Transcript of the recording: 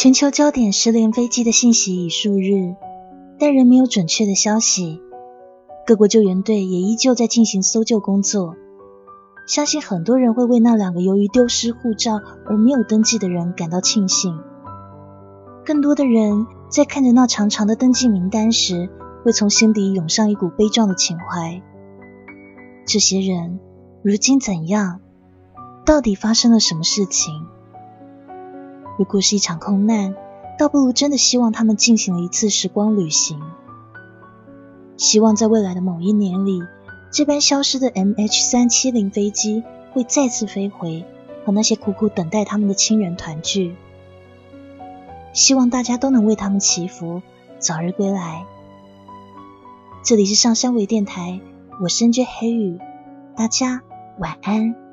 全球焦点失联飞机的信息已数日，但仍没有准确的消息。各国救援队也依旧在进行搜救工作。相信很多人会为那两个由于丢失护照而没有登记的人感到庆幸。更多的人在看着那长长的登记名单时，会从心底涌上一股悲壮的情怀。这些人如今怎样？到底发生了什么事情？如果是一场空难，倒不如真的希望他们进行了一次时光旅行。希望在未来的某一年里，这班消失的 MH 三七零飞机会再次飞回，和那些苦苦等待他们的亲人团聚。希望大家都能为他们祈福，早日归来。这里是上山微电台，我深觉黑雨，大家晚安。